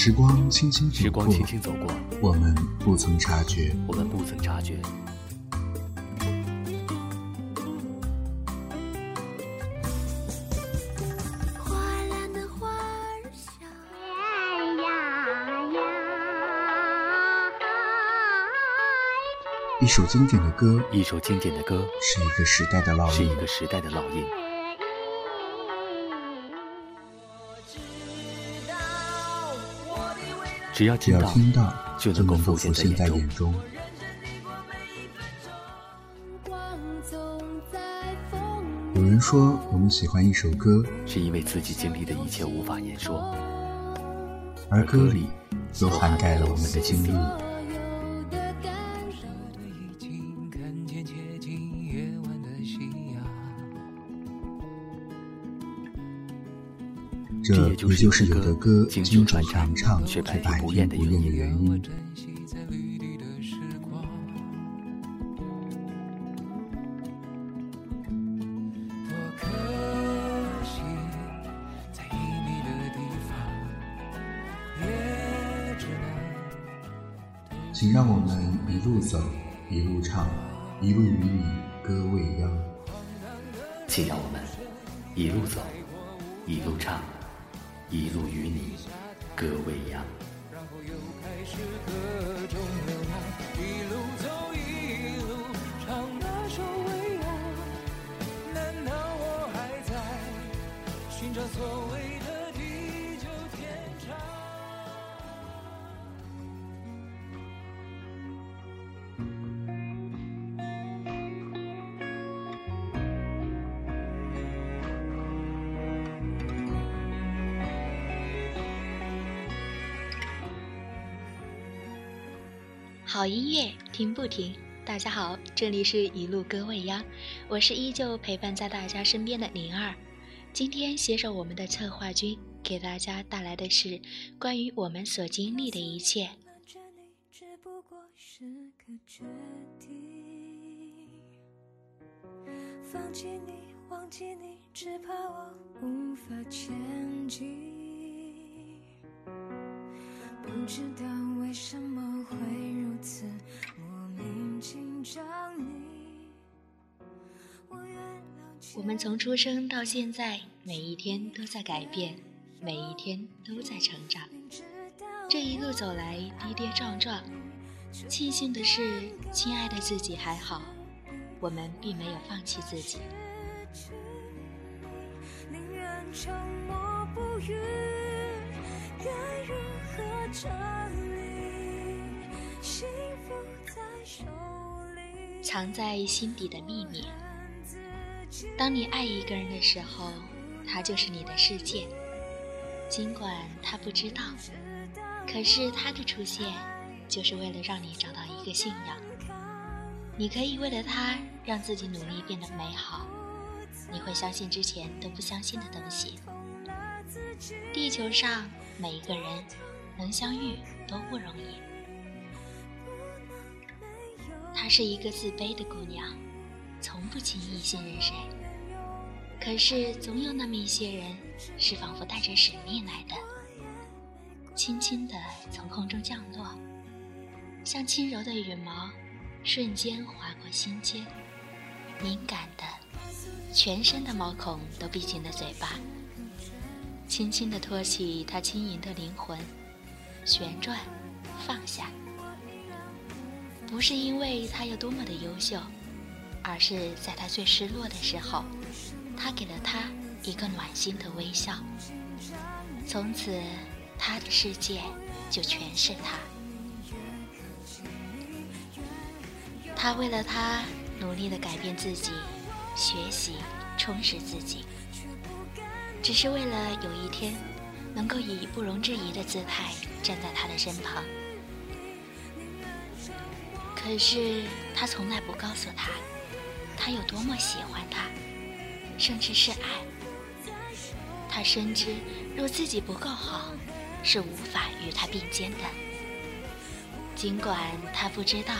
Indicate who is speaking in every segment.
Speaker 1: 时光轻轻
Speaker 2: 时光轻轻走过，
Speaker 1: 我们不曾察觉。
Speaker 2: 我们不曾察觉。
Speaker 1: 一首经典的歌，
Speaker 2: 一首经典的歌，
Speaker 1: 是一个时代的烙印，
Speaker 2: 是一个时代的烙印。只要
Speaker 1: 听到，
Speaker 2: 就能够
Speaker 1: 浮
Speaker 2: 现
Speaker 1: 在
Speaker 2: 眼
Speaker 1: 中。有人说，我们喜欢一首歌，
Speaker 2: 是因为自己经历的一切无法言说，
Speaker 1: 而歌里都涵盖了我们的经历。这也就是有的歌经传唱却百听不厌的原因。请让我们一路走，一路唱，一路与你歌未央。
Speaker 2: 请让我们一路走，一路唱。一路与你歌未央。然后又开始各种
Speaker 3: 好音乐听不停，大家好，这里是一路歌未央，我是依旧陪伴在大家身边的灵儿。今天携手我们的策划君，给大家带来的是关于我们所经历的一切。放弃你，忘记你，只怕我无法前进。不知道为什么会如此莫名紧张。你我们从出生到现在，每一天都在改变，每一天都在成长。这一路走来，跌跌撞撞。庆幸的是，亲爱的自己还好，我们并没有放弃自己。宁愿沉默不语，藏在心底的秘密。当你爱一个人的时候，他就是你的世界。尽管他不知道，可是他的出现，就是为了让你找到一个信仰。你可以为了他，让自己努力变得美好。你会相信之前都不相信的东西。地球上每一个人。能相遇都不容易。她是一个自卑的姑娘，从不轻易信任谁。可是总有那么一些人，是仿佛带着使命来的，轻轻地从空中降落，像轻柔的羽毛，瞬间划过心间，敏感的，全身的毛孔都闭紧了嘴巴，轻轻地托起她轻盈的灵魂。旋转，放下，不是因为他有多么的优秀，而是在他最失落的时候，他给了他一个暖心的微笑。从此，他的世界就全是他。他为了他努力的改变自己，学习充实自己，只是为了有一天。能够以不容置疑的姿态站在他的身旁，可是他从来不告诉他，他有多么喜欢他，甚至是爱。他深知，若自己不够好，是无法与他并肩的。尽管他不知道，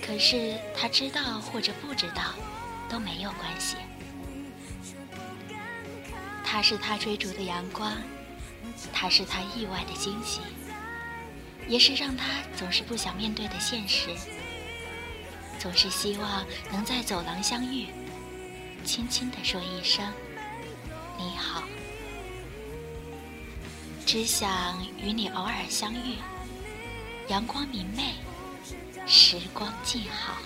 Speaker 3: 可是他知道或者不知道，都没有关系。他是他追逐的阳光。它是他意外的惊喜，也是让他总是不想面对的现实。总是希望能在走廊相遇，轻轻地说一声“你好”，只想与你偶尔相遇，阳光明媚，时光静好。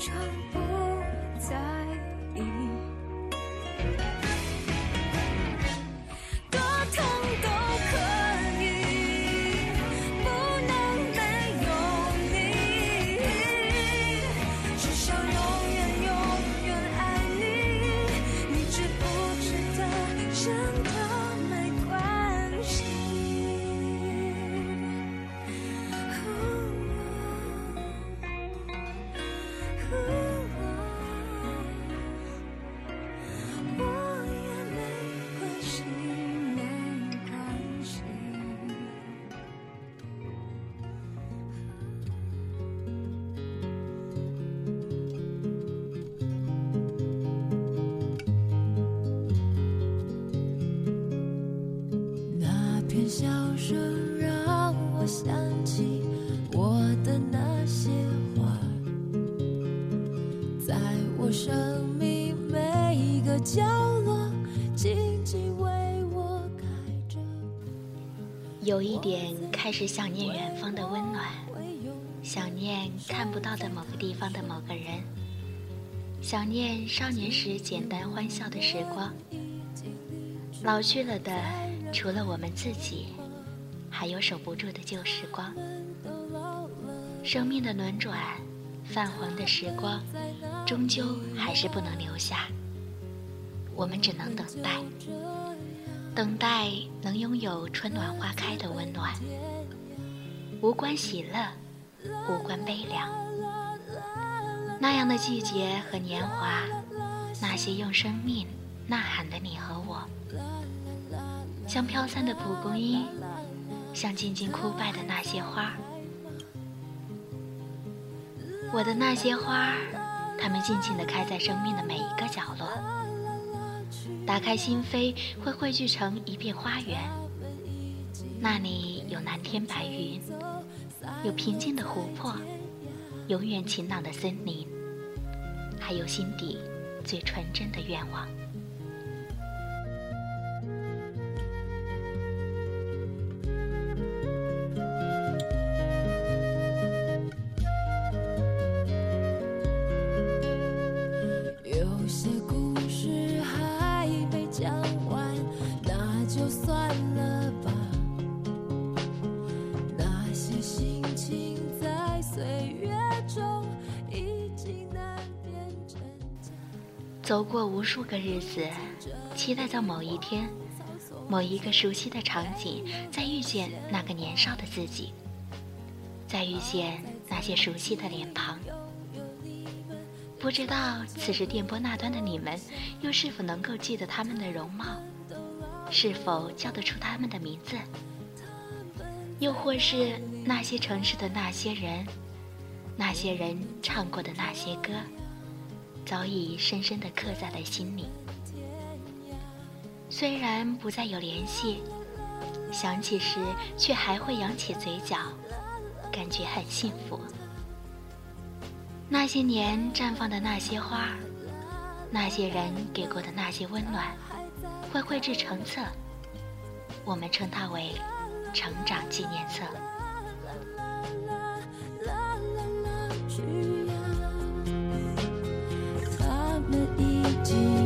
Speaker 3: 唱不。有一点开始想念远方的温暖，想念看不到的某个地方的某个人，想念少年时简单欢笑的时光。老去了的，除了我们自己，还有守不住的旧时光。生命的轮转，泛黄的时光，终究还是不能留下。我们只能等待。等待能拥有春暖花开的温暖，无关喜乐，无关悲凉。那样的季节和年华，那些用生命呐喊的你和我，像飘散的蒲公英，像静静枯败的那些花。我的那些花，它们静静地开在生命的每一个角落。打开心扉，会汇聚成一片花园。那里有蓝天白云，有平静的湖泊，永远晴朗的森林，还有心底最纯真的愿望。走过无数个日子，期待在某一天，某一个熟悉的场景，再遇见那个年少的自己，再遇见那些熟悉的脸庞。不知道此时电波那端的你们，又是否能够记得他们的容貌，是否叫得出他们的名字，又或是那些城市的那些人，那些人唱过的那些歌。早已深深地刻在了心里。虽然不再有联系，想起时却还会扬起嘴角，感觉很幸福。那些年绽放的那些花，那些人给过的那些温暖，会绘制成册，我们称它为成长纪念册。
Speaker 4: deep.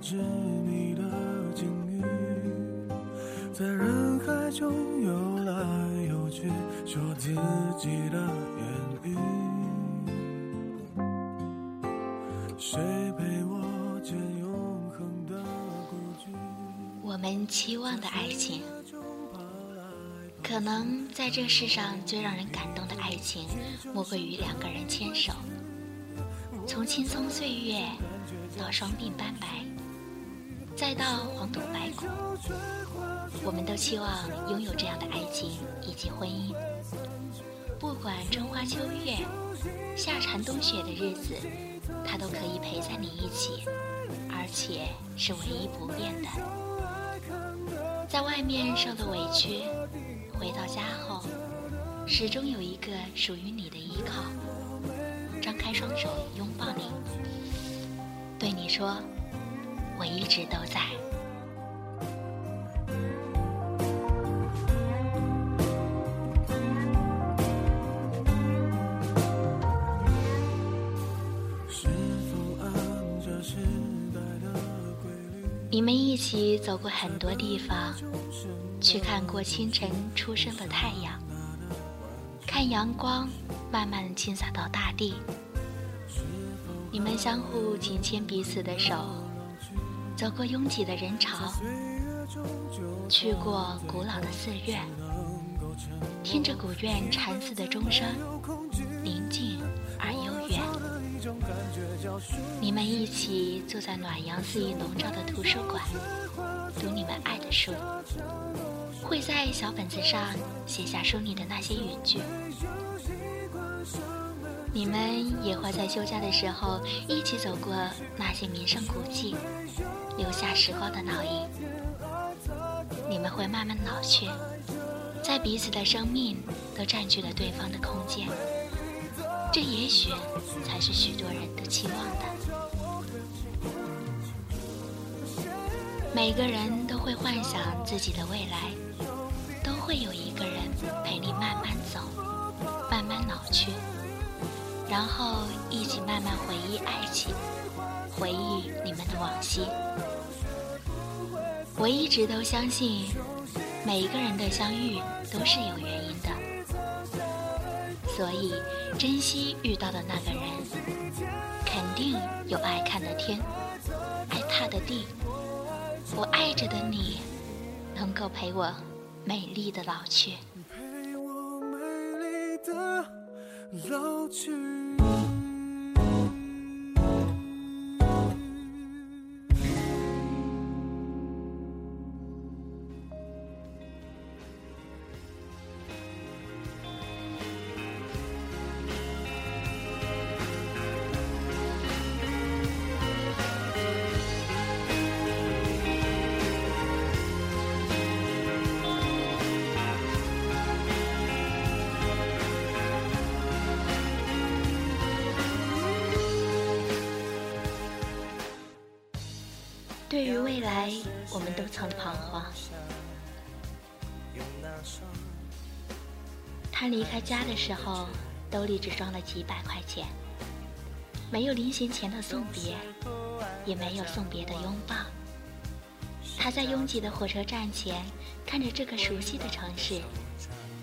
Speaker 5: 执迷的境遇，在人海中游来游去，说自己的言语。谁陪我见永恒的孤寂？
Speaker 3: 我们期望的爱情，可能在这世上最让人感动的爱情，莫过于两个人牵手，从青葱岁月到双鬓斑白，再到黄土白骨，我们都期望拥有这样的爱情以及婚姻。不管春花秋月、夏蝉冬雪的日子，他都可以陪在你一起，而且是唯一不变的。在外面受了委屈，回到家后，始终有一个属于你的依靠，张开双手拥抱你，对你说：“我一直都在。”？你们一起走过很多地方，去看过清晨初升的太阳，看阳光慢慢倾洒到大地。你们相互紧牵彼此的手，走过拥挤的人潮，去过古老的寺院，听着古院禅寺的钟声，宁静而悠远。你们一起坐在暖阳肆意笼罩的图书馆，读你们爱的书，会在小本子上写下书里的那些语句。你们也会在休假的时候一起走过那些名胜古迹，留下时光的烙印。你们会慢慢老去，在彼此的生命都占据了对方的空间。这也许才是许多人都期望的。每个人都会幻想自己的未来，都会有一个人陪你慢慢走，慢慢老去，然后一起慢慢回忆爱情，回忆你们的往昔。我一直都相信，每一个人的相遇都是有原因的。所以，珍惜遇到的那个人，肯定有爱看的天，爱踏的地。我爱着的你，能够陪我美丽的老去。
Speaker 5: 老去。
Speaker 3: 对于未来，我们都曾彷徨。他离开家的时候，兜里只装了几百块钱，没有临行前的送别，也没有送别的拥抱。他在拥挤的火车站前，看着这个熟悉的城市，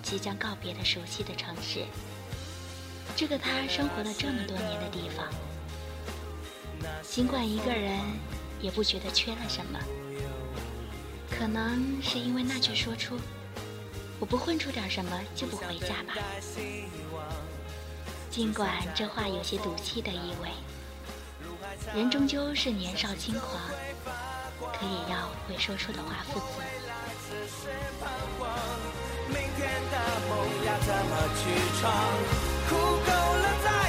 Speaker 3: 即将告别的熟悉的城市，这个他生活了这么多年的地方。尽管一个人。也不觉得缺了什么，可能是因为那句说出“我不混出点什么就不回家吧”。尽管这话有些赌气的意味，人终究是年少轻狂，可也要为说出的话负责。
Speaker 5: 明天的梦要怎么去闯？哭够了再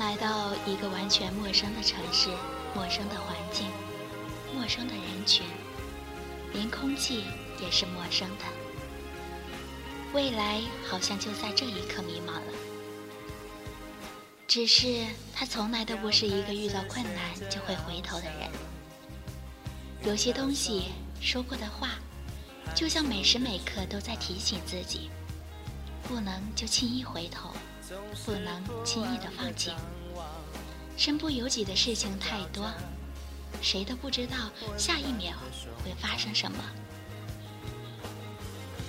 Speaker 5: 来
Speaker 3: 到一个完全陌生的城市，陌生的环境，陌生的人群，连空气也是陌生的。未来好像就在这一刻迷茫了。
Speaker 5: 只是他从来都不是一个遇到困难就会回头的人。有些东西说过的话，就像每时每刻都在提醒自己，不能就轻易回头，不能轻易的放弃。身不由己的事情太多，谁都不知道下一秒会发生什么。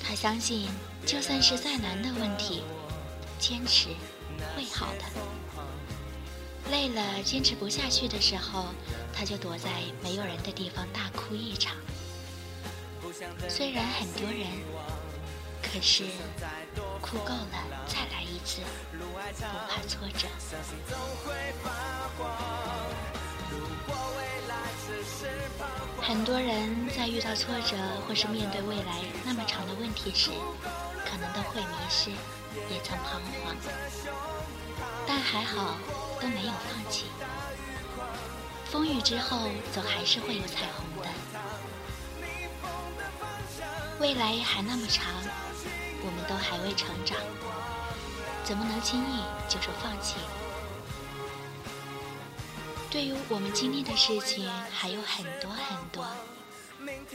Speaker 5: 他相信，就算是再难的问题，坚持会好的。累了，坚持不下去的时候，他就躲在没有人的地方大哭一场。虽然很多人，可是哭够了再来一次，不怕挫折。很多人在遇到挫折或是面对未来那么长的问题时，可能都会迷失，也曾彷徨，但还好。都没有放弃，风雨之后总还是会有彩虹的。未来还那么长，我们都还未成长，怎么能轻易就说放弃？对于我们经历的事情还有很多很多，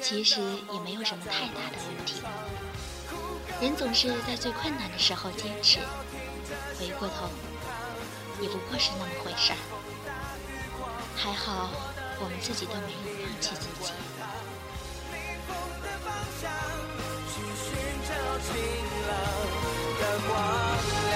Speaker 5: 其实也没有什么太大的问题。人总是在最困难的时候坚持，回过头。也不过是那么回事儿，还好我们自己都没有放弃自己。晴朗的光亮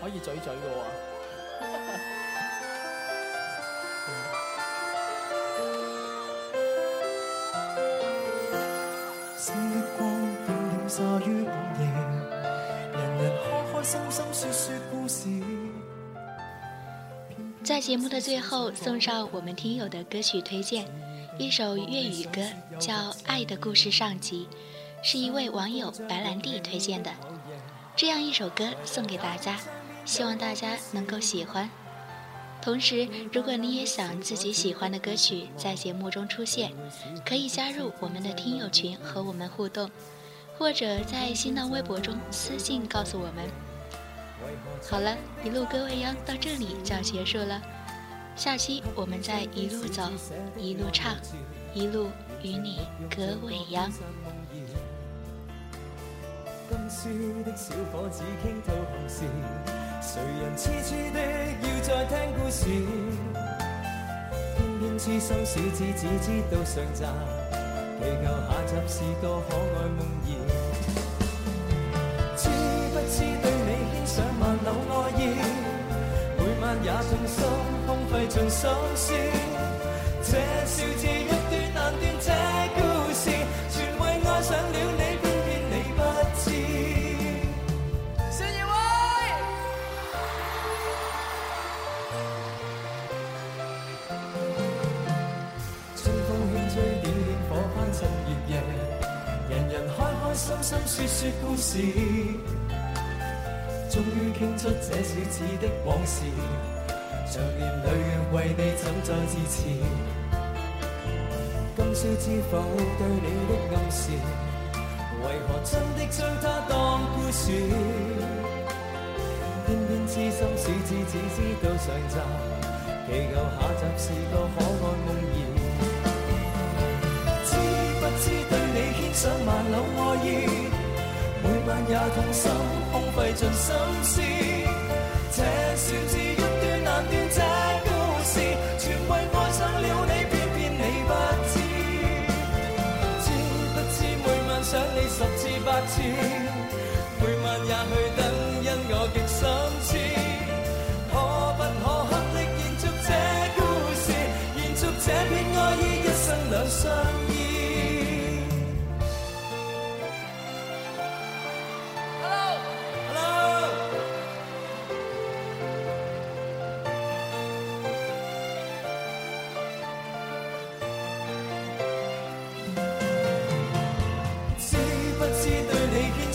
Speaker 5: 可以追追在节目的最后，送上我们听友的歌曲推荐，一首粤语歌叫《爱的故事上集》，是一位网友白兰地推荐的。这样一首歌送给大家，希望大家能够喜欢。同时，如果你也想自己喜欢的歌曲在节目中出现，可以加入我们的听友群和我们互动，或者在新浪微博中私信告诉我们。好了，一路歌未央到这里就要结束了，下期我们再一路走，一路唱，一路与你歌未央。谁人痴痴的要再听故事？偏偏痴心小子只知道上集，祈求下集是个可爱梦儿。每晚也痛心，空费尽心思。这笑字一段难断，这故事全为爱上了你。偏偏你不知。春風輕吹，烈火翻墻葉葉，人人開開心心说说故事，终于倾出这小子的往事，长年累月为你怎再支持？今宵知否对你的暗示，为何真的将它当故事？偏偏痴心小子只知道上集，祈求下集是个可爱梦儿。知不知对你牵上万缕爱意，每晚也痛心，空费尽心思。这笑字十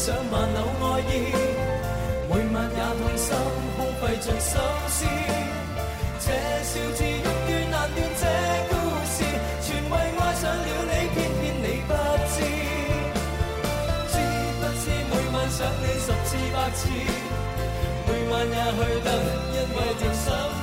Speaker 5: 你牵上万缕爱意，每晚也痛心空费尽心思。这笑字欲断难断，这故事全为爱上了你，偏偏你不知。知不知每晚想你十次百次，每晚也去等，因为尽心。